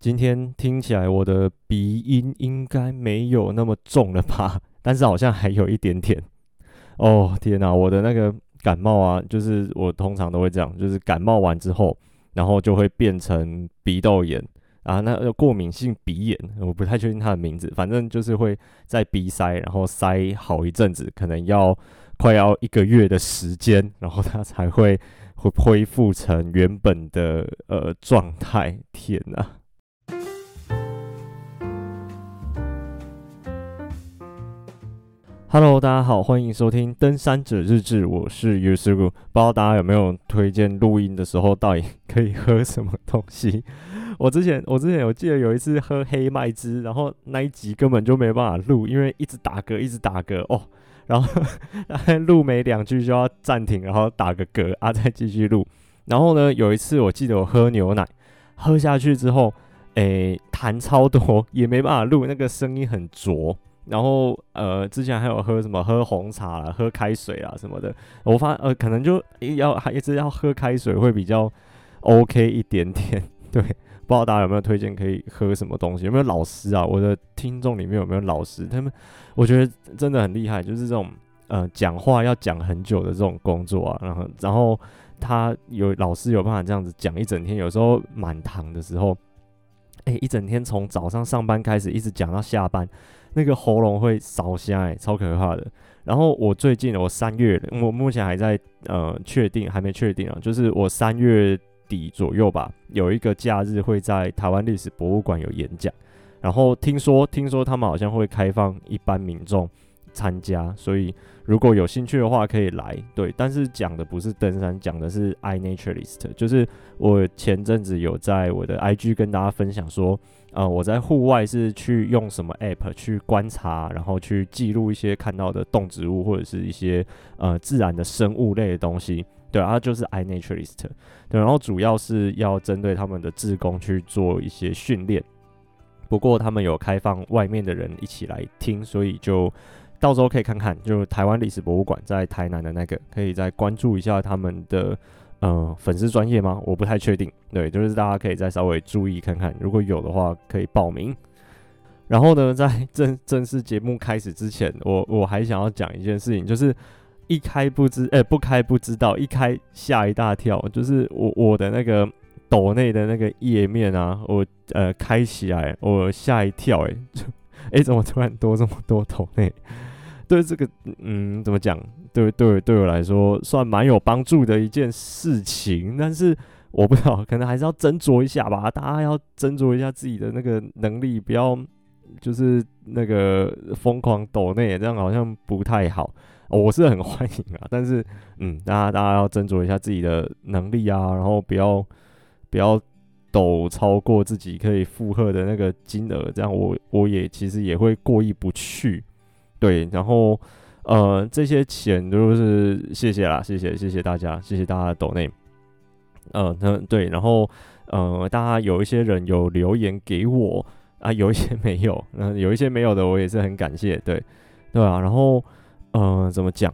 今天听起来我的鼻音应该没有那么重了吧？但是好像还有一点点。哦，天哪！我的那个感冒啊，就是我通常都会这样，就是感冒完之后，然后就会变成鼻窦炎啊，那个过敏性鼻炎，我不太确定它的名字，反正就是会在鼻塞，然后塞好一阵子，可能要快要一个月的时间，然后它才会会恢复成原本的呃状态。天哪！Hello，大家好，欢迎收听《登山者日志》，我是 Usu。不知道大家有没有推荐录音的时候到底可以喝什么东西？我之前我之前我记得有一次喝黑麦汁，然后那一集根本就没办法录，因为一直打嗝，一直打嗝哦，然后录没两句就要暂停，然后打个嗝啊，再继续录。然后呢，有一次我记得我喝牛奶，喝下去之后，诶，痰超多，也没办法录，那个声音很浊。然后呃，之前还有喝什么喝红茶啦，喝开水啊什么的。我发呃，可能就要还一直要喝开水会比较 OK 一点点。对，不知道大家有没有推荐可以喝什么东西？有没有老师啊？我的听众里面有没有老师？他们我觉得真的很厉害，就是这种呃讲话要讲很久的这种工作啊。然后然后他有老师有办法这样子讲一整天，有时候满堂的时候，哎，一整天从早上上班开始一直讲到下班。那个喉咙会烧声哎，超可怕的。然后我最近我三月，我目前还在呃确定，还没确定啊。就是我三月底左右吧，有一个假日会在台湾历史博物馆有演讲。然后听说听说他们好像会开放一般民众参加，所以如果有兴趣的话可以来。对，但是讲的不是登山，讲的是 iNaturalist，就是我前阵子有在我的 IG 跟大家分享说。呃，我在户外是去用什么 app 去观察，然后去记录一些看到的动植物或者是一些呃自然的生物类的东西，对，它就是 iNaturalist，对，然后主要是要针对他们的志工去做一些训练，不过他们有开放外面的人一起来听，所以就到时候可以看看，就台湾历史博物馆在台南的那个，可以再关注一下他们的。嗯，粉丝专业吗？我不太确定。对，就是大家可以再稍微注意看看，如果有的话可以报名。然后呢，在 正正式节目开始之前，我我还想要讲一件事情，就是一开不知，哎、不开不知道，一开吓一大跳。就是我我的那个抖内的那个页面啊，我呃开起来，我吓一跳、欸，哎，哎、怎么突然多这么多抖内？对这个，嗯，怎么讲？对对，对我来说算蛮有帮助的一件事情，但是我不知道，可能还是要斟酌一下吧。大家要斟酌一下自己的那个能力，不要就是那个疯狂抖内，这样好像不太好。我是很 欢迎啊，但是嗯，大家大家要斟酌一下自己的能力啊，然后不要不要抖超过自己可以负荷的那个金额，这样我我也其实也会过意不去。对，然后。呃，这些钱都是谢谢啦，谢谢谢谢大家，谢谢大家的抖内。呃，那对，然后呃，大家有一些人有留言给我啊，有一些 没有，那、有一些没有的，我也是很感谢，对，对啊，然后呃，怎么讲？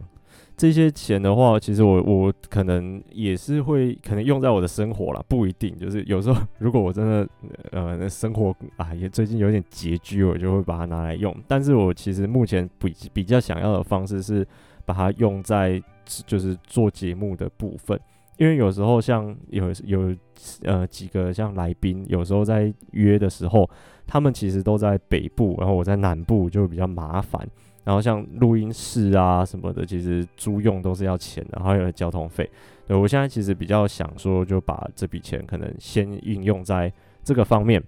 这些钱的话，其实我我可能也是会可能用在我的生活啦，不一定。就是有时候如果我真的呃生活啊也最近有点拮据，我就会把它拿来用。但是我其实目前比比较想要的方式是把它用在就是做节目的部分，因为有时候像有有呃几个像来宾，有时候在约的时候，他们其实都在北部，然后我在南部就比较麻烦。然后像录音室啊什么的，其实租用都是要钱的，还有交通费。对，我现在其实比较想说，就把这笔钱可能先运用在这个方面。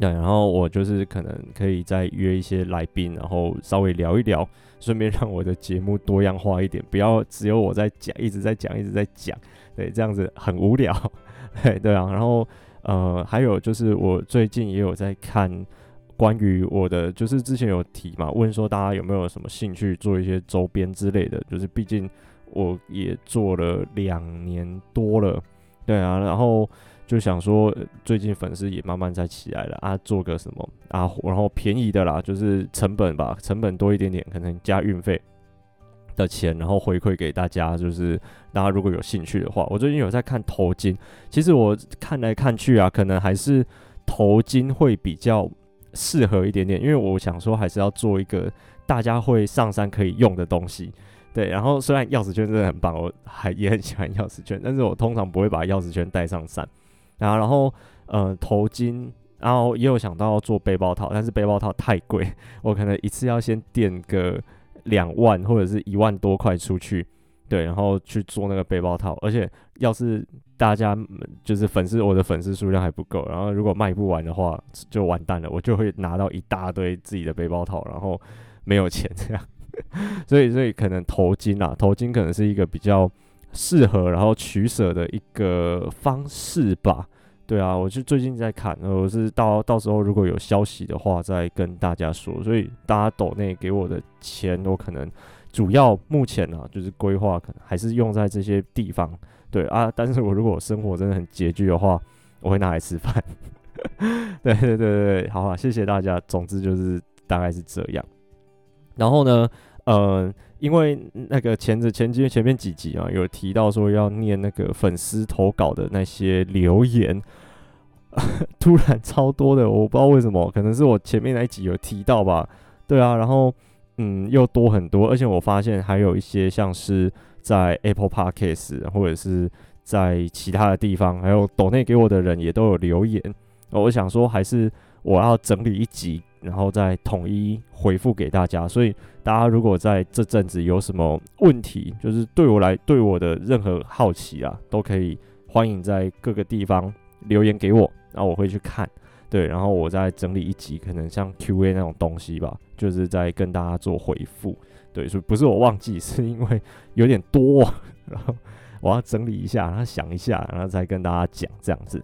对，然后我就是可能可以再约一些来宾，然后稍微聊一聊，顺便让我的节目多样化一点，不要只有我在讲，一直在讲，一直在讲。对，这样子很无聊。对对啊，然后呃，还有就是我最近也有在看。关于我的，就是之前有提嘛，问说大家有没有什么兴趣做一些周边之类的，就是毕竟我也做了两年多了，对啊，然后就想说最近粉丝也慢慢在起来了啊，做个什么啊，然后便宜的啦，就是成本吧，成本多一点点，可能加运费的钱，然后回馈给大家，就是大家如果有兴趣的话，我最近有在看头巾，其实我看来看去啊，可能还是。头巾会比较适合一点点，因为我想说还是要做一个大家会上山可以用的东西。对，然后虽然钥匙圈真的很棒，我还也很喜欢钥匙圈，但是我通常不会把钥匙圈带上山。然后，然后，呃，头巾，然后也有想到要做背包套，但是背包套太贵，我可能一次要先垫个两万或者是一万多块出去，对，然后去做那个背包套。而且，要是大家就是粉丝，我的粉丝数量还不够，然后如果卖不完的话，就完蛋了，我就会拿到一大堆自己的背包套，然后没有钱这样。所以，所以可能头巾啊，头巾可能是一个比较适合，然后取舍的一个方式吧。对啊，我就最近在看，我是到到时候如果有消息的话，再跟大家说。所以大家抖内给我的钱，我可能主要目前啊，就是规划可能还是用在这些地方。对啊，但是我如果生活真的很拮据的话，我会拿来吃饭。对对对对，好啊，谢谢大家。总之就是大概是这样。然后呢，呃，因为那个前子前几前面几集啊，有提到说要念那个粉丝投稿的那些留言，突然超多的，我不知道为什么，可能是我前面那一集有提到吧。对啊，然后嗯，又多很多，而且我发现还有一些像是在 Apple Podcast 或者是在其他的地方，还有抖内给我的人也都有留言。我想说，还是我要整理一集。然后再统一回复给大家，所以大家如果在这阵子有什么问题，就是对我来对我的任何好奇啊，都可以欢迎在各个地方留言给我，然后我会去看，对，然后我再整理一集，可能像 Q&A 那种东西吧，就是在跟大家做回复，对，所以不是我忘记，是因为 有点多，然后我要整理一下，然后想一下，然后再跟大家讲这样子。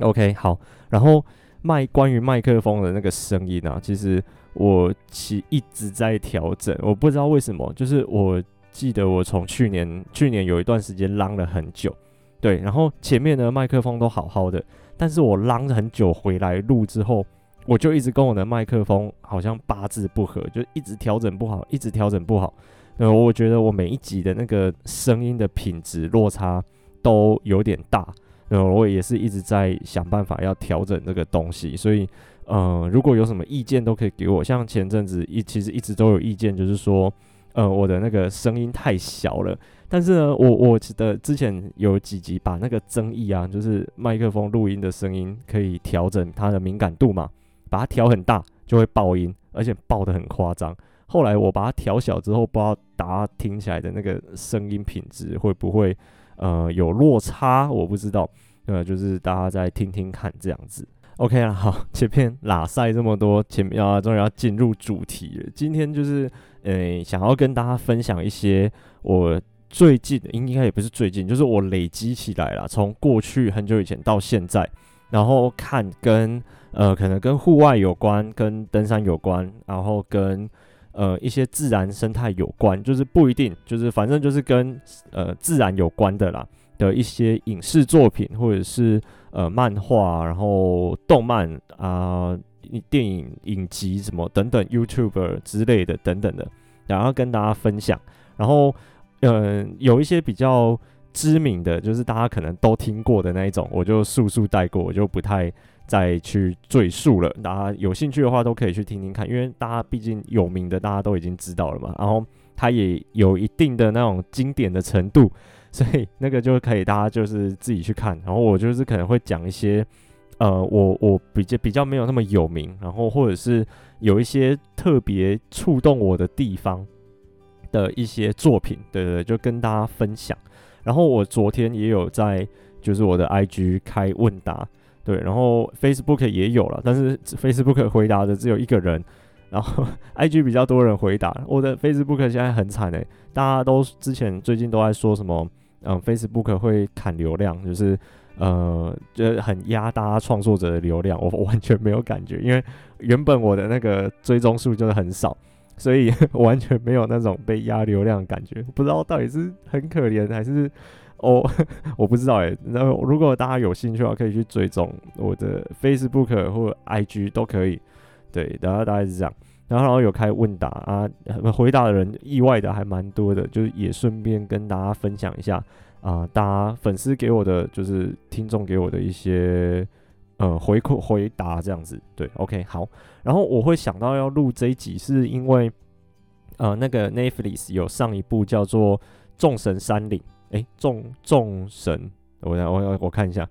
OK，好，然后。麦关于麦克风的那个声音啊，其实我其一直在调整，我不知道为什么，就是我记得我从去年去年有一段时间浪了很久，对，然后前面的麦克风都好好的，但是我浪了很久回来录之后，我就一直跟我的麦克风好像八字不合，就一直调整不好，一直调整不好，呃，我觉得我每一集的那个声音的品质落差都有点大。呃，我也是一直在想办法要调整这个东西，所以，呃，如果有什么意见都可以给我。像前阵子一其实一直都有意见，就是说，呃，我的那个声音太小了。但是呢，我我记得之前有几集把那个争议啊，就是麦克风录音的声音可以调整它的敏感度嘛，把它调很大就会爆音，而且爆得很夸张。后来我把它调小之后，不知道大家听起来的那个声音品质会不会？呃，有落差，我不知道，呃，就是大家再听听看这样子。OK 了，好，前面拉赛这么多，前面啊，终于要进入主题了。今天就是，呃，想要跟大家分享一些我最近，应该也不是最近，就是我累积起来了，从过去很久以前到现在，然后看跟呃，可能跟户外有关，跟登山有关，然后跟。呃，一些自然生态有关，就是不一定，就是反正就是跟呃自然有关的啦的一些影视作品，或者是呃漫画，然后动漫啊、电影影集什么等等，YouTuber 之类的等等的，然后跟大家分享。然后嗯、呃，有一些比较知名的，就是大家可能都听过的那一种，我就速速带过，我就不太。再去赘述了，大家有兴趣的话都可以去听听看，因为大家毕竟有名的，大家都已经知道了嘛。然后它也有一定的那种经典的程度，所以那个就可以大家就是自己去看。然后我就是可能会讲一些，呃，我我比较比较没有那么有名，然后或者是有一些特别触动我的地方的一些作品，对对对，就跟大家分享。然后我昨天也有在就是我的 IG 开问答。对，然后 Facebook 也有了，但是 Facebook 回答的只有一个人，然后 IG 比较多人回答。我的 Facebook 现在很惨诶，大家都之前最近都在说什么，嗯，Facebook 会砍流量，就是呃，就很压大家创作者的流量。我完全没有感觉，因为原本我的那个追踪数就是很少，所以 完全没有那种被压流量的感觉。不知道到底是很可怜还是。哦 我不知道诶。那如果大家有兴趣的话，可以去追踪我的 Facebook 或 IG 都可以。对，然后大概是这样。然后然后有开问答啊，回答的人意外的还蛮多的，就是也顺便跟大家分享一下啊，大家粉丝给我的就是听众给我的一些呃回馈回答这样子。对，OK，好。然后我会想到要录这一集，是因为呃那个 Netflix 有上一部叫做《众神山岭》，诶，众众神，我我我看一下，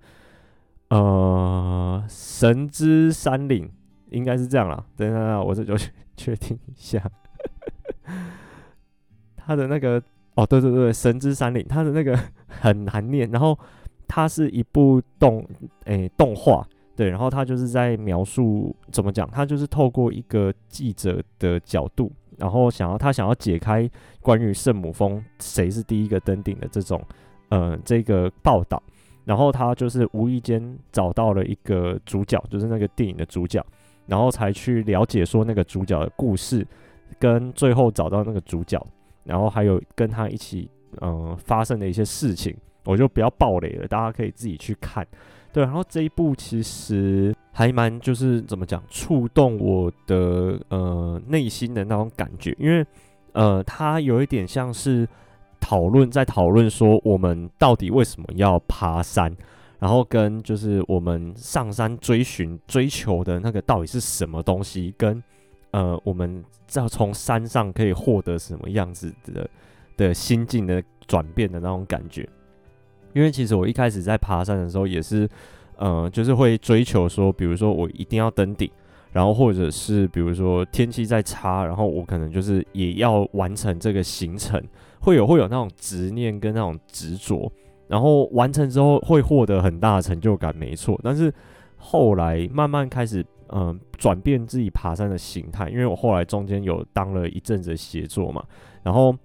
呃，神之山岭应该是这样啦。等一下，我这就确定一下，他的那个。哦，对对对，神之山岭，他的那个 很难念。然后它是一部动诶动画，对，然后他就是在描述怎么讲，他就是透过一个记者的角度，然后想要他想要解开关于圣母峰谁是第一个登顶的这种呃这个报道，然后他就是无意间找到了一个主角，就是那个电影的主角，然后才去了解说那个主角的故事，跟最后找到那个主角。然后还有跟他一起，嗯、发生的一些事情，我就不要爆雷了，大家可以自己去看。对，然后这一部其实还蛮就是怎么讲，触动我的呃内心的那种感觉，因为呃，它有一点像是讨论，在讨论说我们到底为什么要爬山，然后跟就是我们上山追寻追求的那个到底是什么东西，跟。呃，我们要从山上可以获得什么样子的的心境的转变的那种感觉？因为其实我一开始在爬山的时候也是，呃，就是会追求说，比如说我一定要登顶，然后或者是比如说天气再差，然后我可能就是也要完成这个行程，会有会有那种执念跟那种执着，然后完成之后会获得很大的成就感，没错。但是后来慢慢开始。嗯，转变自己爬山的形态，因为我后来中间有当了一阵子的协作嘛，然后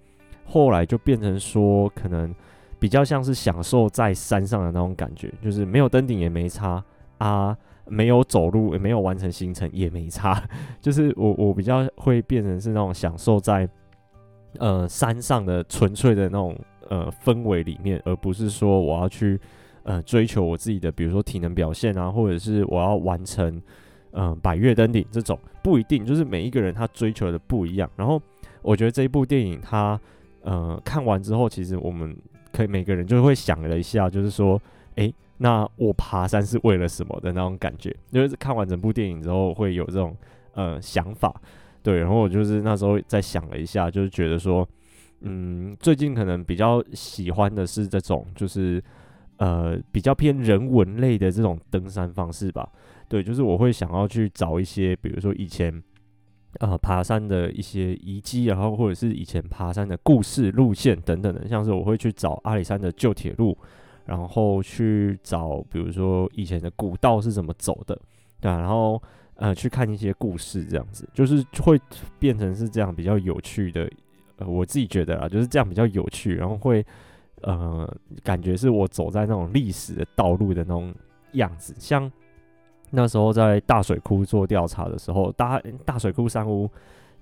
后来就变成说，可能比较像是享受在山上的那种感觉，就是没有登顶也没差啊，没有走路也没有完成行程也没差，就是我我比较会变成是那种享受在呃山上的纯粹的那种呃氛围里面，而不是说我要去呃追求我自己的，比如说体能表现啊，或者是我要完成。嗯，百岳登顶这种不一定，就是每一个人他追求的不一样。然后我觉得这一部电影，他呃看完之后，其实我们可以每个人就会想了一下，就是说，诶，那我爬山是为了什么的那种感觉。就是看完整部电影之后，会有这种呃想法。对，然后我就是那时候在想了一下，就是觉得说，嗯，最近可能比较喜欢的是这种，就是呃比较偏人文类的这种登山方式吧。对，就是我会想要去找一些，比如说以前，呃，爬山的一些遗迹，然后或者是以前爬山的故事路线等等的，像是我会去找阿里山的旧铁路，然后去找，比如说以前的古道是怎么走的，对啊，然后呃，去看一些故事，这样子，就是会变成是这样比较有趣的，呃，我自己觉得啊，就是这样比较有趣，然后会呃，感觉是我走在那种历史的道路的那种样子，像。那时候在大水库做调查的时候，大大水库山屋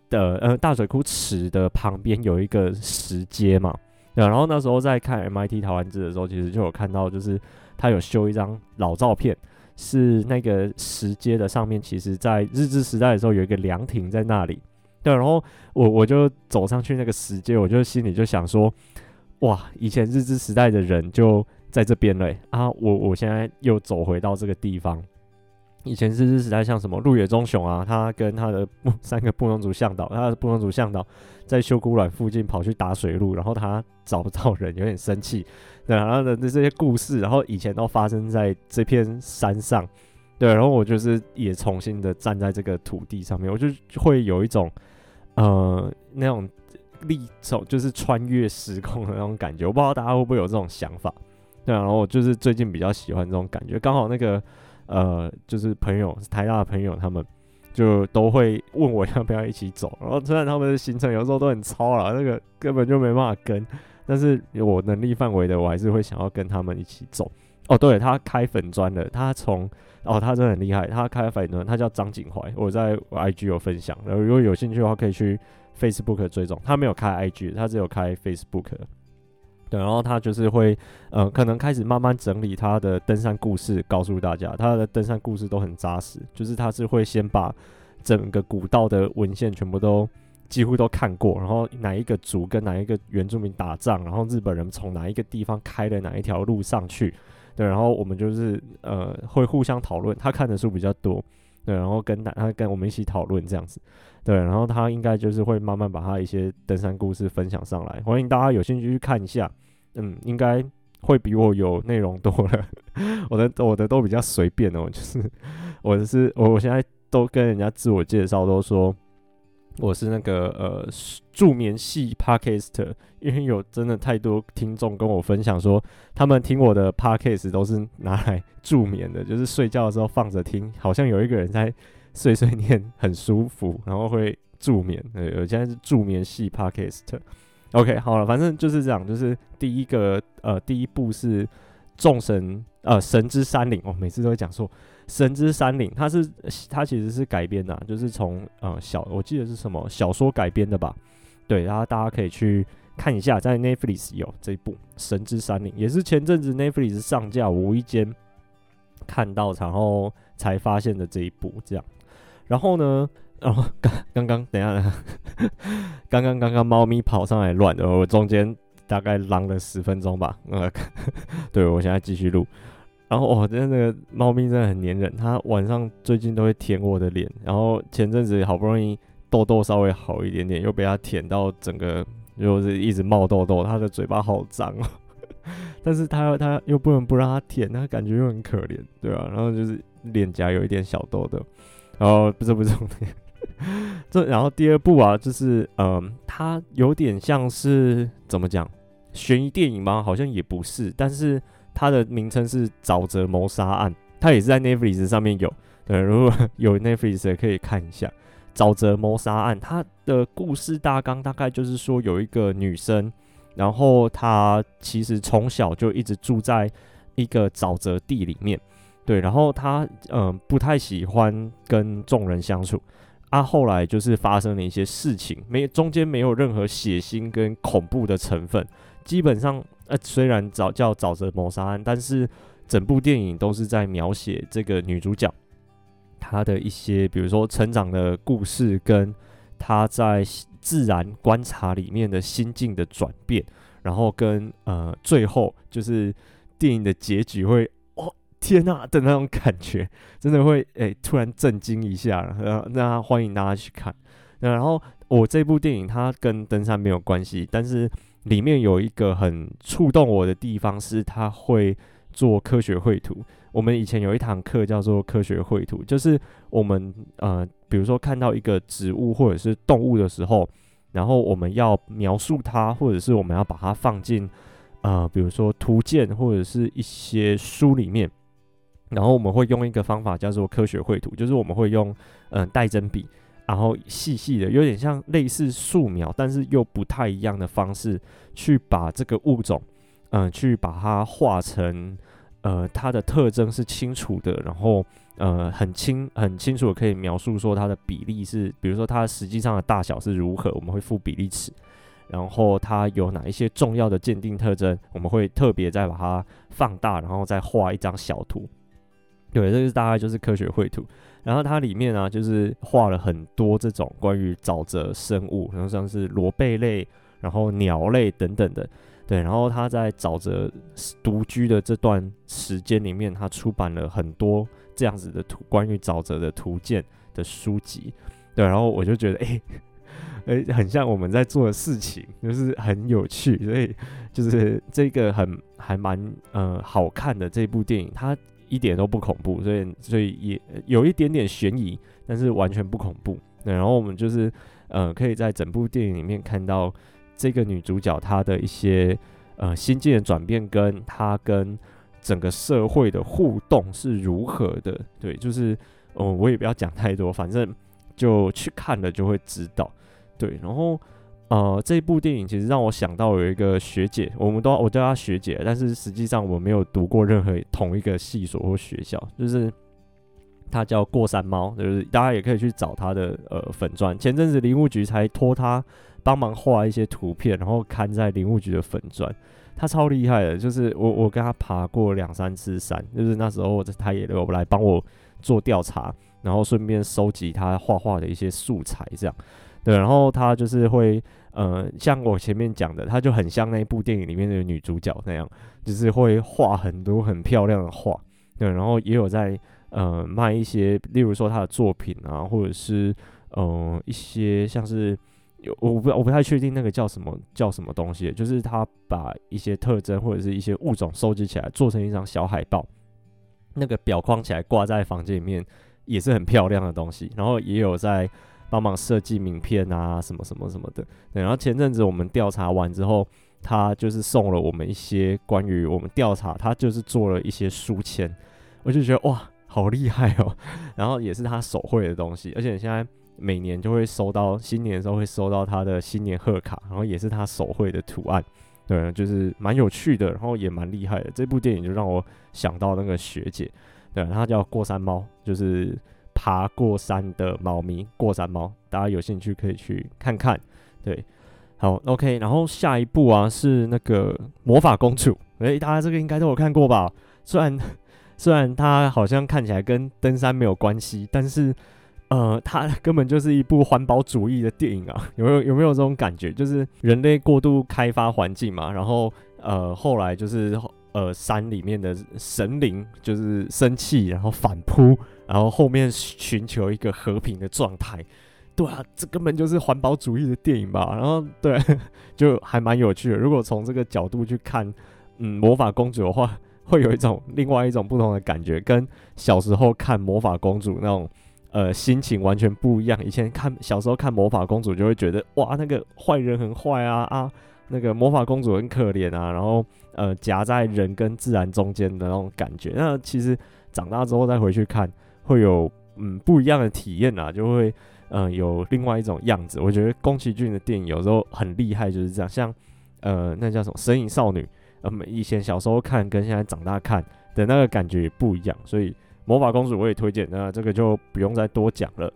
的呃大水库池的旁边有一个石阶嘛，对，然后那时候在看 MIT 台湾志的时候，其实就有看到，就是他有修一张老照片，是那个石阶的上面，其实在日治时代的时候有一个凉亭在那里，对，然后我我就走上去那个石阶，我就心里就想说，哇，以前日治时代的人就在这边嘞啊，我我现在又走回到这个地方。以前日治时代，像什么鹿野忠雄啊，他跟他的三个布农族向导，他的布农族向导在修古卵附近跑去打水路，然后他找不到人，有点生气，对，然后的这些故事，然后以前都发生在这片山上，对，然后我就是也重新的站在这个土地上面，我就会有一种呃那种历走，就是穿越时空的那种感觉，我不知道大家会不会有这种想法，对，然后我就是最近比较喜欢这种感觉，刚好那个。呃，就是朋友，台大的朋友，他们就都会问我要不要一起走。然后虽然他们的行程有时候都很超啦，那个根本就没办法跟，但是我能力范围的，我还是会想要跟他们一起走。哦，对，他开粉砖的，他从哦，他真的很厉害，他开粉砖，他叫张景怀，我在 IG 有分享，然后如果有兴趣的话，可以去 Facebook 追踪。他没有开 IG，他只有开 Facebook。对，然后他就是会，呃，可能开始慢慢整理他的登山故事，告诉大家他的登山故事都很扎实。就是他是会先把整个古道的文献全部都几乎都看过，然后哪一个族跟哪一个原住民打仗，然后日本人从哪一个地方开了哪一条路上去，对，然后我们就是呃会互相讨论，他看的书比较多，对，然后跟他他跟我们一起讨论这样子，对，然后他应该就是会慢慢把他一些登山故事分享上来，欢迎大家有兴趣去看一下，嗯，应该会比我有内容多了，我的我的都比较随便哦，就是 我是我我现在都跟人家自我介绍都说。我是那个呃助眠系 podcast，因为有真的太多听众跟我分享说，他们听我的 Podcast 都是拿来助眠的，就是睡觉的时候放着听，好像有一个人在碎碎念，很舒服，然后会助眠。对，我现在是助眠系 podcast。OK，好了，反正就是这样，就是第一个呃第一步是众神呃神之山岭，我、哦、每次都会讲说。神之山岭，它是它其实是改编的、就是从呃小我记得是什么小说改编的吧？对，然后大家可以去看一下，在 Netflix 有这一部《神之山岭》，也是前阵子 Netflix 上架，无意间看到，然后才发现的这一部这样。然后呢，然后刚刚刚等一下，刚刚刚刚猫咪跑上来乱，的我中间大概浪了十分钟吧。呃，对，我现在继续录。然后我真的那个猫咪真的很粘人，它晚上最近都会舔我的脸。然后前阵子好不容易痘痘稍微好一点点，又被它舔到整个就是一直冒痘痘，它的嘴巴好脏哦。但是它它又不能不让它舔，它感觉又很可怜，对吧？然后就是脸颊有一点小痘痘。然后不是不是重点，这然后第二部啊，就是嗯，它有点像是怎么讲，悬疑电影吗？好像也不是，但是。它的名称是《沼泽谋杀案》，它也是在 Netflix 上面有。对，如果 有 Netflix 也可以看一下《沼泽谋杀案》。它的故事大纲大概就是说，有一个女生，然后她其实从小就一直住在一个沼泽地里面。对，然后她嗯、不太喜欢跟众人相处。啊，后来就是发生了一些事情，没中间没有任何血腥跟恐怖的成分，基本上。呃，虽然早叫沼泽谋杀案，但是整部电影都是在描写这个女主角她的一些，比如说成长的故事，跟她在自然观察里面的心境的转变，然后跟呃最后就是电影的结局会，哦天呐的那种感觉，真的会诶、突然震惊一下，然后那欢迎大家去看。那然后我这部电影它跟登山没有关系，但是。里面有一个很触动我的地方，是他会做科学绘图。我们以前有一堂课叫做科学绘图，就是我们呃，比如说看到一个植物或者是动物的时候，然后我们要描述它，或者是我们要把它放进呃，比如说图鉴或者是一些书里面，然后我们会用一个方法叫做科学绘图，就是我们会用嗯、呃、带针笔。然后细细的，有点像类似素描，但是又不太一样的方式，去把这个物种，嗯、去把它画成，呃，它的特征是清楚的，然后，呃，很清很清楚的可以描述说它的比例是，比如说它实际上的大小是如何，我们会附比例尺，然后它有哪一些重要的鉴定特征，我们会特别再把它放大，然后再画一张小图。对，这个大概就是科学绘图。然后它里面呢、啊，就是画了很多这种关于沼泽生物，然后像是螺贝类，然后鸟类等等的。对，然后他在沼泽独居的这段时间里面，他出版了很多这样子的图，关于沼泽的图鉴的书籍。对，然后我就觉得，哎，哎，很像我们在做的事情，就是很有趣，所以就是这个很还蛮呃好看的这部电影，它。一点都不恐怖，所以所以也有一点点悬疑，但是完全不恐怖。对，然后我们就是呃，可以在整部电影里面看到这个女主角她的一些呃心境的转变，跟她跟整个社会的互动是如何的。对，就是嗯、我也不要讲太多，反正就去看了就会知道。对，然后。呃，这部电影其实让我想到有一个学姐，我们都我叫她学姐，但是实际上我没有读过任何同一个系所或学校，就是她叫过山猫，就是大家也可以去找她的呃粉钻。前阵子林务局才托她帮忙画一些图片，然后刊在林务局的粉钻。她超厉害的，就是我我跟她爬过两三次山，就是那时候她也有来帮我做调查，然后顺便收集她画画的一些素材，这样。对，然后他就是会，呃，像我前面讲的，他就很像那部电影里面的女主角那样，就是会画很多很漂亮的画，对，然后也有在呃卖一些，例如说他的作品啊，或者是呃一些像是有我不我不太确定那个叫什么叫什么东西，就是他把一些特征或者是一些物种收集起来，做成一张小海报，那个裱框起来挂在房间里面。也是很漂亮的东西，然后也有在帮忙设计名片啊，什么什么什么的。对，然后前阵子我们调查完之后，他就是送了我们一些关于我们调查，他就是做了一些书签，我就觉得哇，好厉害哦。然后也是他手绘的东西，而且现在每年就会收到新年的时候会收到他的新年贺卡，然后也是他手绘的图案，对，就是蛮有趣的，然后也蛮厉害的。这部电影就让我想到那个学姐。对，她叫过山猫，就是爬过山的猫咪，过山猫。大家有兴趣可以去看看。对，好，OK。然后下一部啊是那个魔法公主，诶，大家这个应该都有看过吧？虽然 虽然它好像看起来跟登山没有关系，但是呃，它根本就是一部环保主义的电影啊。有没有有没有这种感觉？就是人类过度开发环境嘛，然后呃，后来就是。呃，山里面的神灵就是生气，然后反扑，然后后面寻求一个和平的状态。对啊，这根本就是环保主义的电影吧？然后对，就还蛮有趣的。如果从这个角度去看，嗯，魔法公主的话，会有一种另外一种不同的感觉，跟小时候看魔法公主那种呃心情完全不一样。以前看小时候看魔法公主，就会觉得哇，那个坏人很坏啊啊。那个魔法公主很可怜啊，然后呃夹在人跟自然中间的那种感觉。那其实长大之后再回去看，会有嗯不一样的体验啊，就会嗯、呃、有另外一种样子。我觉得宫崎骏的电影有时候很厉害，就是这样。像呃那叫什么《神隐少女》，呃以前小时候看跟现在长大看的那个感觉也不一样。所以魔法公主我也推荐，那这个就不用再多讲了。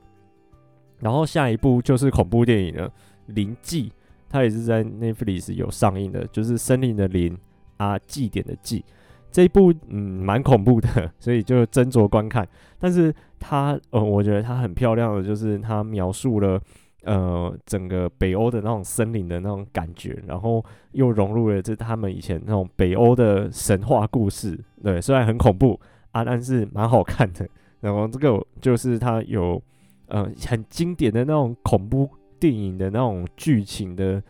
然后下一部就是恐怖电影了，《灵祭》。它也是在 Netflix 有上映的，就是森林的林啊，祭典的祭，这一部嗯蛮恐怖的，所以就斟酌观看。但是它呃，我觉得它很漂亮的，就是它描述了呃整个北欧的那种森林的那种感觉，然后又融入了这他们以前那种北欧的神话故事。对，虽然很恐怖啊，但是蛮好看的。然后这个就是它有呃很经典的那种恐怖。电影的那种剧情的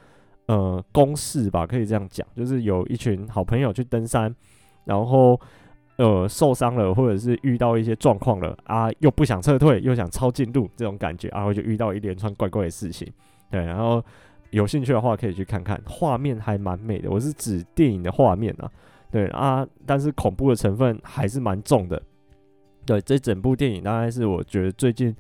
呃公式吧，可以这样讲，就是有一群好朋友去登山，然后呃受伤了，或者是遇到一些状况了啊，又不想撤退，又想抄近路这种感觉，然后就遇到一连串怪怪的事情。对，然后有兴趣的话可以去看看，画面还蛮美的。我是指电影的画面啊，对啊，但是恐怖的成分还是蛮重的。对，这整部电影大概是我觉得最近。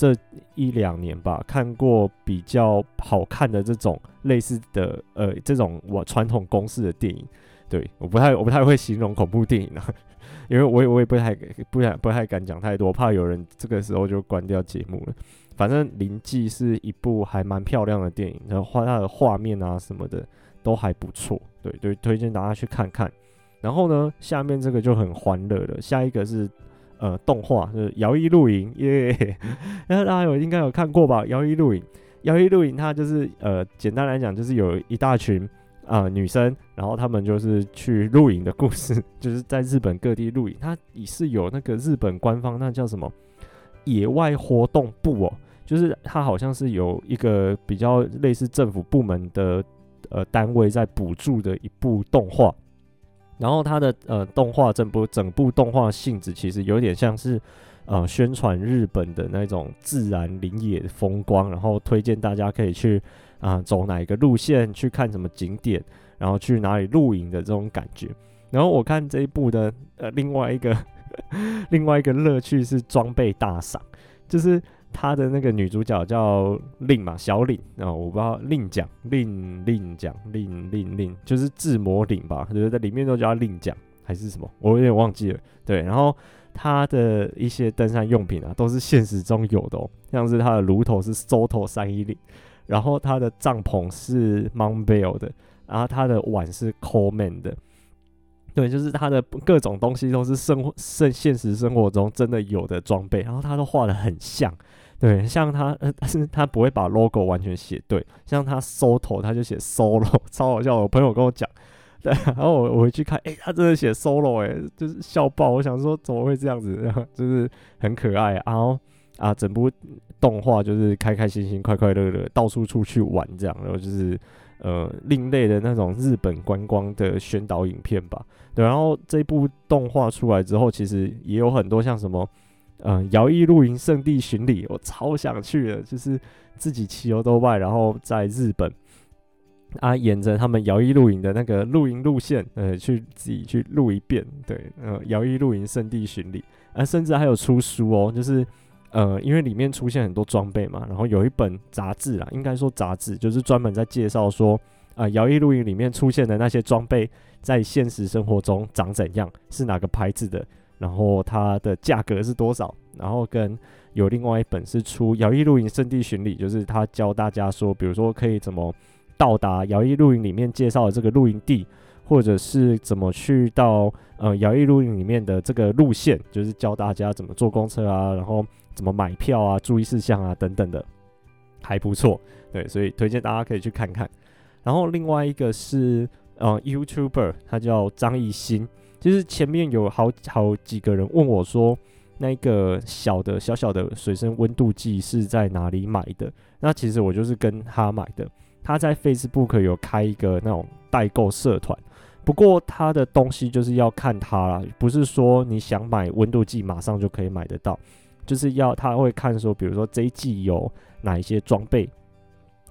这一两年吧，看过比较好看的这种类似的呃这种我传统公式的电影，对，我不太我不太会形容恐怖电影啊，因为我也我也不太不太不太敢讲太多，怕有人这个时候就关掉节目了。反正《灵祭》是一部还蛮漂亮的电影，然后画它的画面啊什么的都还不错，对对，推荐大家去看看。然后呢，下面这个就很欢乐了，下一个是。呃，动画就是《摇曳露营》耶，那大家有应该有看过吧？《摇曳露营》《摇曳露营》它就是呃，简单来讲就是有一大群啊、女生，然后她们就是去露营的故事，就是在日本各地露营。它也是有那个日本官方那叫什么野外活动部哦，就是它好像是有一个比较类似政府部门的呃单位在补助的一部动画。然后它的呃动画整部整部动画性质其实有点像是呃宣传日本的那种自然林野风光，然后推荐大家可以去啊、走哪一个路线去看什么景点，然后去哪里露营的这种感觉。然后我看这一部的呃另外一个另外一个乐趣是装备大赏，就是。他的那个女主角叫令嘛，小令啊，我不知道令奖，令令奖，令令令，就是智魔令吧，就是在里面都叫令奖还是什么，我有点忘记了。对，然后他的一些登山用品啊，都是现实中有的哦，像是他的炉头是 Soto 三一零，然后他的帐篷是 Montbell 的，然后他的碗是 Coleman 的。对，就是他的各种东西都是生活、现现实生活中真的有的装备，然后他都画得很像。对，像他，呃，但是他不会把 logo 完全写对，像他收头他就写 solo，超好笑。我朋友跟我讲，对，然后我我回去看，诶、他真的写 solo，诶，就是笑爆。我想说怎么会这样子，然 后就是很可爱。然后啊，整部动画就是开开心心、快快乐乐，到处出去玩这样，然后就是呃另类的那种日本观光的宣导影片吧。对，然后这部动画出来之后，其实也有很多像什么。嗯，摇曳露营圣地巡礼，我超想去的，就是自己骑欧兜拜，然后在日本啊，沿着他们摇曳露营的那个露营路线，呃，去自己去录一遍。对，呃，摇曳露营圣地巡礼，啊，甚至还有出书哦，就是呃，因为里面出现很多装备嘛，然后有一本杂志啦，应该说杂志，就是专门在介绍说，啊、摇曳露营里面出现的那些装备，在现实生活中长怎样，是哪个牌子的。然后它的价格是多少？然后跟有另外一本是出摇曳露营圣地巡礼，就是他教大家说，比如说可以怎么到达摇曳露营里面介绍的这个露营地，或者是怎么去到呃摇曳露营里面的这个路线，就是教大家怎么坐公车啊，然后怎么买票啊，注意事项啊等等的，还不错。对，所以推荐大家可以去看看。然后另外一个是呃 YouTuber，他叫张艺兴。其实前面有好好几个人问我说，那个小的小小的水深温度计是在哪里买的？那其实我就是跟他买的。他在 Facebook 有开一个那种代购社团，不过他的东西就是要看他啦，不是说你想买温度计马上就可以买得到，就是要他会看说，比如说这一季有哪一些装备，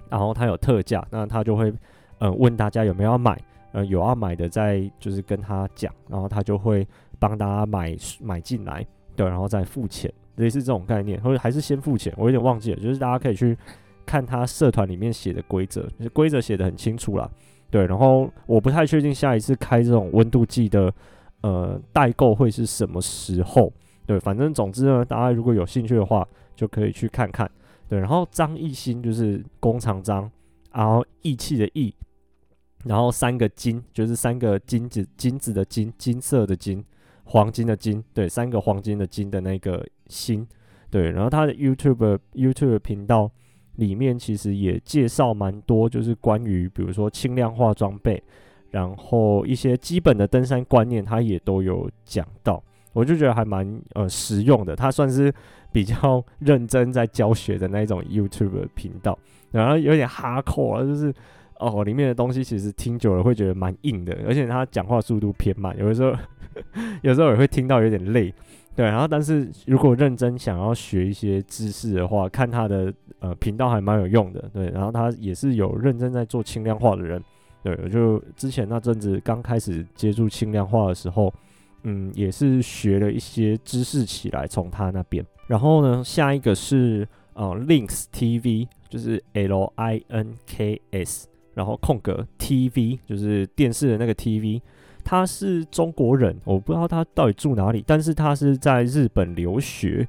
然后他有特价，那他就会嗯问大家有没有要买。呃，有要买的，再就是跟他讲，然后他就会帮大家买买进来，对，然后再付钱，类似这种概念，或者还是先付钱，我有点忘记了，就是大家可以去看他社团里面写的规则，就是规则写得很清楚啦，对，然后我不太确定下一次开这种温度计的呃代购会是什么时候，对，反正总之呢，大家如果有兴趣的话，就可以去看看，对，然后张艺兴就是工厂张，然后义气的义。然后三个金就是三个金子，金子的金，金色的金，黄金的金，对，三个黄金的金的那个星，对。然后他的 YouTube YouTube 频道里面其实也介绍蛮多，就是关于比如说轻量化装备，然后一些基本的登山观念，他也都有讲到。我就觉得还蛮呃实用的，他算是比较认真在教学的那种 YouTube 频道，然后有点哈扣啊，就是。哦，里面的东西其实听久了会觉得蛮硬的，而且他讲话速度偏慢，有的时候 有时候也会听到有点累。对，然后但是如果认真想要学一些知识的话，看他的呃频道还蛮有用的。对，然后他也是有认真在做轻量化的人。对，我就之前那阵子刚开始接触轻量化的时候，嗯，也是学了一些知识起来从他那边。然后呢，下一个是呃 Links TV，就是 L I N K S。然后空格 TV 就是电视的那个 TV，他是中国人，我不知道他到底住哪里，但是他是在日本留学。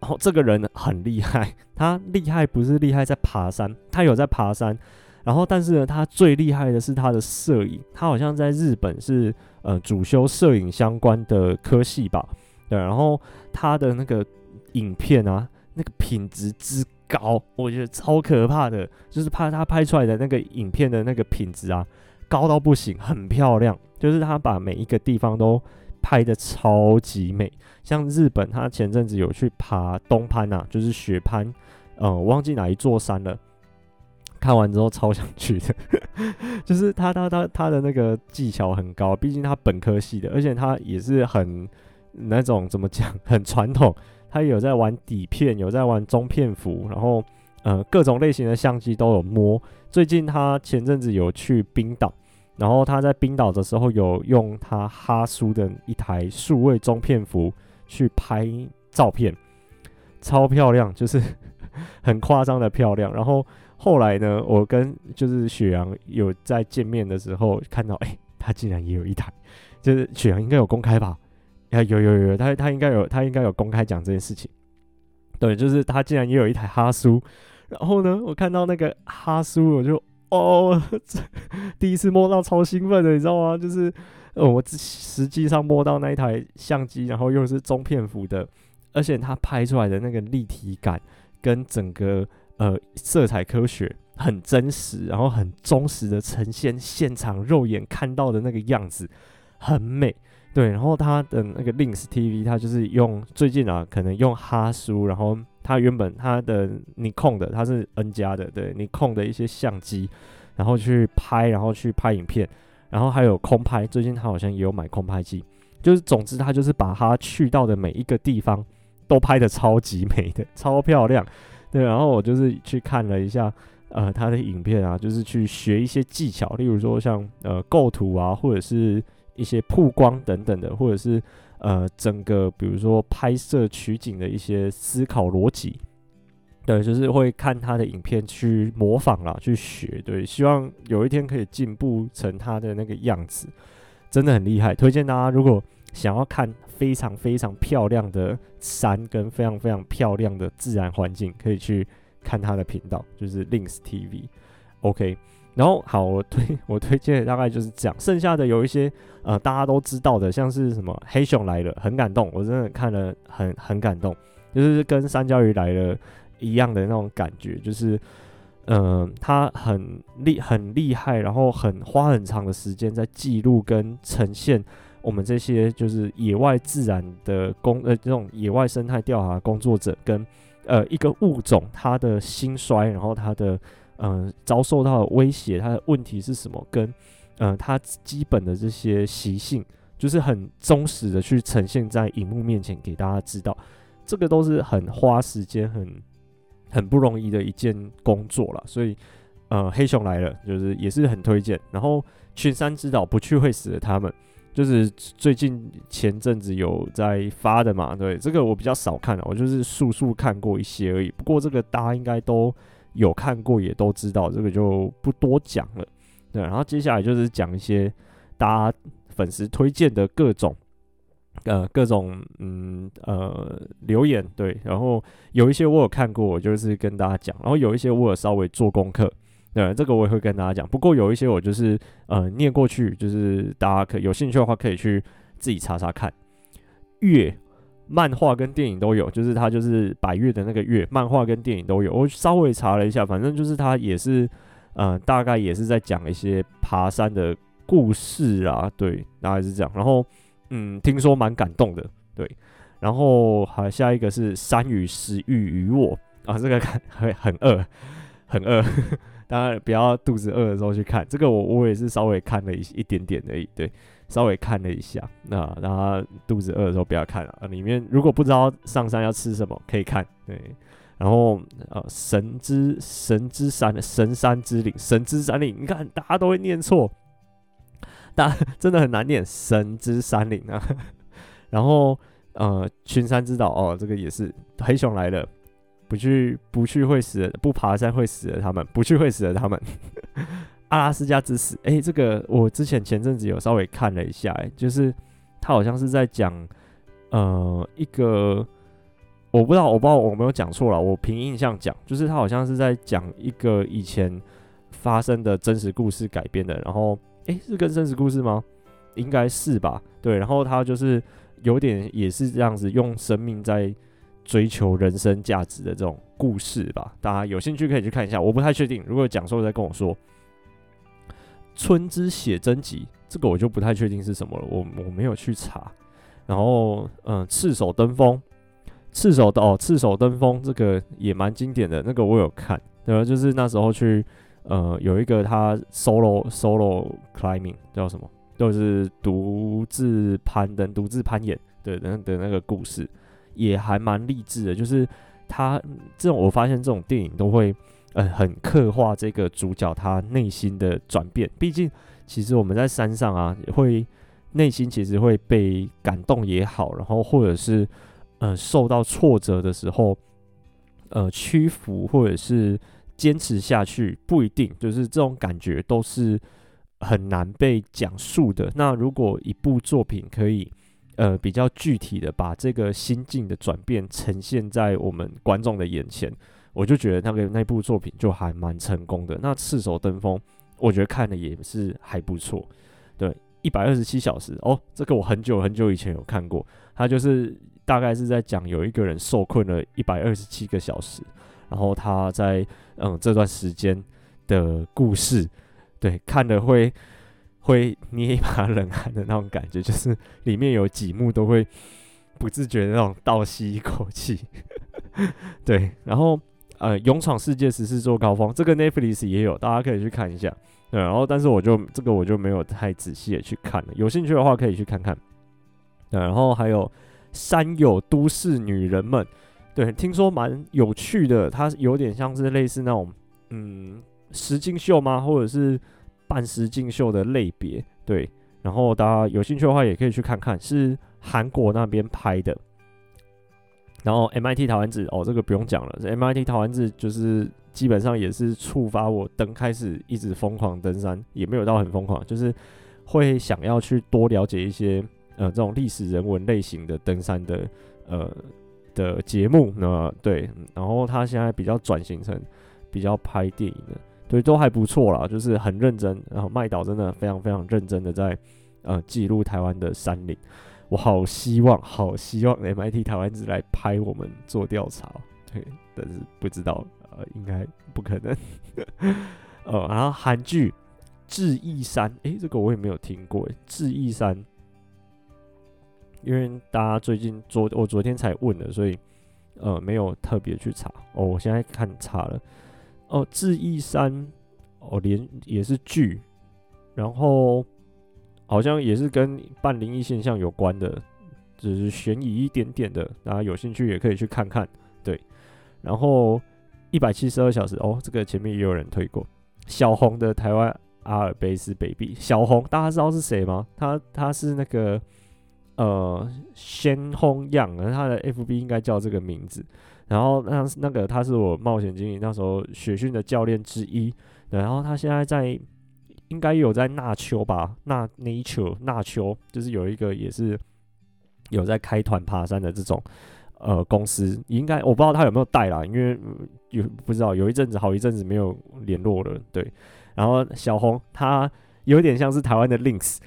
然后这个人很厉害，他厉害不是厉害在爬山，他有在爬山。然后但是呢，他最厉害的是他的摄影，他好像在日本是呃主修摄影相关的科系吧。对，然后他的那个影片啊，那个品质之高，我觉得超可怕的，就是怕他拍出来的那个影片的那个品质啊，高到不行，很漂亮，就是他把每一个地方都拍得超级美。像日本，他前阵子有去爬东攀呐，就是雪攀，呃，忘记哪一座山了。看完之后超想去的，就是他他他他的那个技巧很高，毕竟他本科系的，而且他也是很那种怎么讲，很传统。他有在玩底片，有在玩中片幅，然后呃各种类型的相机都有摸。最近他前阵子有去冰岛，然后他在冰岛的时候有用他哈苏的一台数位中片幅去拍照片，超漂亮，就是很夸张的漂亮。然后后来呢，我跟就是雪阳有在见面的时候看到，哎、他竟然也有一台，就是雪阳应该有公开吧。啊，有有有，他他应该有，他应该有公开讲这件事情。对，就是他竟然也有一台哈苏，然后呢，我看到那个哈苏，我就哦，第一次摸到超兴奋的，你知道吗？就是呃，我实际上摸到那一台相机，然后又是中片幅的，而且它拍出来的那个立体感跟整个呃色彩科学很真实，然后很忠实的呈现现场肉眼看到的那个样子，很美。对，然后他的那个 Links TV，他就是用最近啊，可能用哈苏，然后他原本他的尼控的，他是 N 加的，对，尼控的一些相机，然后去拍，然后去拍影片，然后还有空拍，最近他好像也有买空拍机，就是总之他就是把他去到的每一个地方都拍得超级美的，超漂亮，对，然后我就是去看了一下，呃，他的影片啊，就是去学一些技巧，例如说像呃构图啊，或者是。一些曝光等等的，或者是呃整个比如说拍摄取景的一些思考逻辑，对，就是会看他的影片去模仿啦，去学，对，希望有一天可以进步成他的那个样子，真的很厉害。推荐大家如果想要看非常非常漂亮的山跟非常非常漂亮的自然环境，可以去看他的频道，就是 Links TV，OK。然后好，我推我推荐大概就是这样，剩下的有一些呃大家都知道的，像是什么黑熊来了，很感动，我真的看了很很感动，就是跟山椒鱼来了一样的那种感觉，就是嗯、呃，他很厉很厉害，然后很花很长的时间在记录跟呈现我们这些就是野外自然的工呃这种野外生态调查工作者跟呃一个物种它的兴衰，然后它的。嗯、遭受到威胁，他的问题是什么？跟嗯、呃，它基本的这些习性，就是很忠实的去呈现在荧幕面前给大家知道。这个都是很花时间、很很不容易的一件工作了。所以，呃，黑熊来了，就是也是很推荐。然后，群山之岛不去会死的，他们就是最近前阵子有在发的嘛。对，这个我比较少看了，我就是速速看过一些而已。不过，这个大家应该都。有看过也都知道，这个就不多讲了。对，然后接下来就是讲一些大家粉丝推荐的各种呃各种嗯呃留言。对，然后有一些我有看过，我就是跟大家讲。然后有一些我有稍微做功课。对，这个我也会跟大家讲。不过有一些我就是呃念过去，就是大家可有兴趣的话可以去自己查查看。月。漫画跟电影都有，就是它就是百岳的那个月，漫画跟电影都有。我稍微查了一下，反正就是它也是，呃，大概也是在讲一些爬山的故事啊，对，大概是这样。然后，嗯，听说蛮感动的，对。然后还下一个是山与食欲与我啊，这个看会很饿，很饿，当然不要肚子饿的时候去看。这个我我也是稍微看了一一点点而已，对。稍微看了一下，那让他肚子饿的时候不要看了。里面如果不知道上山要吃什么，可以看。对，然后呃，神之神之山神山之岭，神之山岭，你看大家都会念错，大家真的很难念神之山岭啊。然后呃，群山之岛哦，这个也是黑熊来了，不去不去会死的，不爬山会死的，他们不去会死的，他们。阿拉斯加之死，诶、这个我之前前阵子有稍微看了一下，诶，就是他好像是在讲，呃，一个我不知道，我不知道我没有讲错了，我凭印象讲，就是他好像是在讲一个以前发生的真实故事改编的，然后，诶、是跟真实故事吗？应该是吧，对，然后他就是有点也是这样子，用生命在追求人生价值的这种故事吧，大家有兴趣可以去看一下，我不太确定，如果讲错再跟我说。春之写真集，这个我就不太确定是什么了，我我没有去查。然后，嗯，赤手登峰，赤手的哦，赤手登峰这个也蛮经典的，那个我有看，对吧？就是那时候去，呃，有一个他 solo solo climbing 叫什么，就是独自攀登、独自攀岩的的的那个故事，也还蛮励志的。就是他这种，我发现这种电影都会。呃，很刻画这个主角他内心的转变。毕竟，其实我们在山上啊，会内心其实会被感动也好，然后或者是呃受到挫折的时候，呃屈服或者是坚持下去，不一定就是这种感觉都是很难被讲述的。那如果一部作品可以呃比较具体的把这个心境的转变呈现在我们观众的眼前。我就觉得那个那部作品就还蛮成功的。那赤手登峰，我觉得看的也是还不错。对，一百二十七小时哦，这个我很久很久以前有看过。他就是大概是在讲有一个人受困了一百二十七个小时，然后他在嗯这段时间的故事，对，看了会会捏一把冷汗的那种感觉，就是里面有几幕都会不自觉的那种倒吸一口气，对，然后呃勇闯世界十四座高峰，这个 Netflix 也有，大家可以去看一下，对，然后但是我就这个我就没有太仔细的去看了，有兴趣的话可以去看看，对，然后还有山有都市女人们。对，听说蛮有趣的，它有点像是类似那种，嗯，实境秀吗？或者是半实境秀的类别。对，然后大家有兴趣的话，也可以去看看，是韩国那边拍的。然后 MIT 桃园子，哦，这个不用讲了，MIT 桃园子就是基本上也是触发我登开始一直疯狂登山，也没有到很疯狂，就是会想要去多了解一些呃这种历史人文类型的登山的呃。的节目，那对，然后他现在比较转型成比较拍电影的，对，都还不错啦，就是很认真。然后麦导真的非常非常认真的在呃记录台湾的山林，我好希望，好希望 MIT 台湾子来拍我们做调查，对，但是不知道，呃，应该不可能。呃，然后韩剧《智异山》，诶，这个我也没有听过，《智异山》。因为大家最近昨我昨天才问的，所以呃没有特别去查哦。我现在看查了哦，《智异山》哦连也是剧，然后好像也是跟半灵异现象有关的，只是悬疑一点点的，大家有兴趣也可以去看看。对，然后一百七十二小时哦，这个前面也有人推过小红的台湾阿尔卑斯 baby 小红，大家知道是谁吗？他他是那个。呃，先轰样，他的 FB 应该叫这个名字。然后那那个他是我冒险经理那时候雪训的教练之一。然后他现在在，应该有在纳秋吧？纳 Nature 纳秋，就是有一个也是有在开团爬山的这种呃公司。应该我不知道他有没有带啦，因为有不知道有一阵子好一阵子没有联络了。对，然后小红她有点像是台湾的 Links。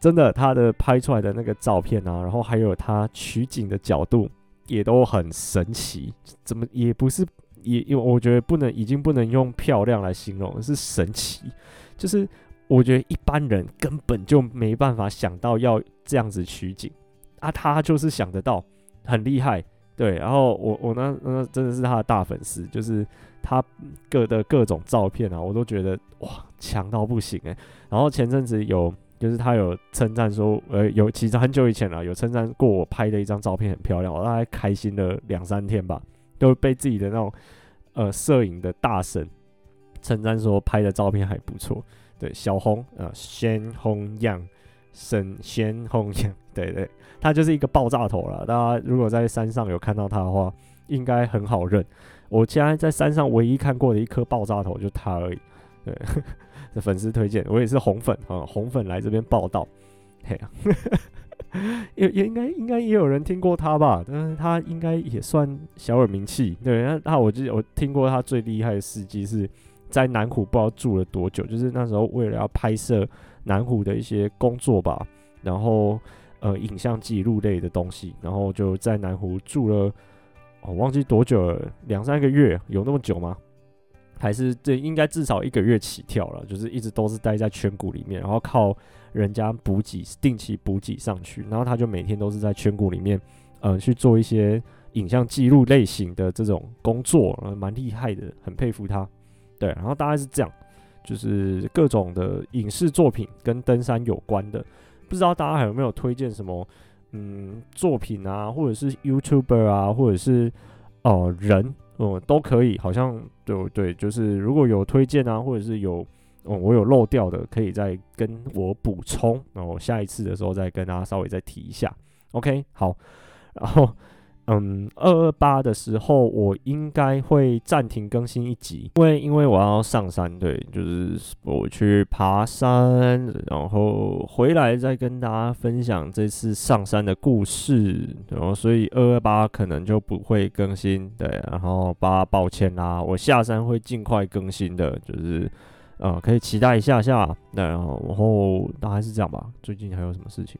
真的，她的拍出来的那个照片啊，然后还有她取景的角度也都很神奇。怎么也不是也，因为我觉得不能，已经不能用漂亮来形容，是神奇。就是我觉得一般人根本就没办法想到要这样子取景啊，他就是想得到，很厉害。对，然后我我那那真的是他的大粉丝，就是他各的各种照片啊，我都觉得哇强到不行诶。然后前阵子有。就是他有称赞说，呃，有其实很久以前了，有称赞过我拍的一张照片很漂亮，我大概开心了两三天吧，都被自己的那种呃摄影的大神称赞说拍的照片还不错。对，小红呃，鲜红样，神鲜红样，对，对，他就是一个爆炸头了。大家如果在山上有看到他的话，应该很好认。我现在在山上唯一看过的一颗爆炸头就他而已。对。这粉丝推荐，我也是红粉啊，红粉来这边报道，嘿啊，也也应该应该也有人听过他吧？但是他应该也算小有名气。对，那那我记得我听过他最厉害的事迹是在南湖，不知道住了多久，就是那时候为了要拍摄南湖的一些工作吧，然后呃影像记录类的东西，然后就在南湖住了，我、哦、忘记多久了，两三个月，有那么久吗？还是这应该至少一个月起跳了，就是一直都是待在圈谷里面，然后靠人家补给，定期补给上去，然后他就每天都是在圈谷里面，呃，去做一些影像记录类型的这种工作，呃，蛮厉害的，很佩服他。对，然后大概是这样，就是各种的影视作品跟登山有关的，不知道大家还有没有推荐什么，嗯，作品啊，或者是 YouTuber 啊，或者是哦、人。嗯，都可以，好像对对，就是如果有推荐啊，或者是有，嗯，我有漏掉的，可以再跟我补充，然后下一次的时候再跟大家稍微再提一下。OK，好，然后。嗯，二二八的时候，我应该会暂停更新一集，因为因为我要上山，对，就是我去爬山，然后回来再跟大家分享这次上山的故事，然后所以二二八可能就不会更新，对，然后八抱歉啦，我下山会尽快更新的，就是呃可以期待一下下，对，然后然后大概是这样吧，最近还有什么事情？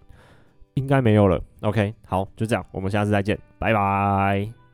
应该没有了。OK，好，就这样，我们下次再见，拜拜。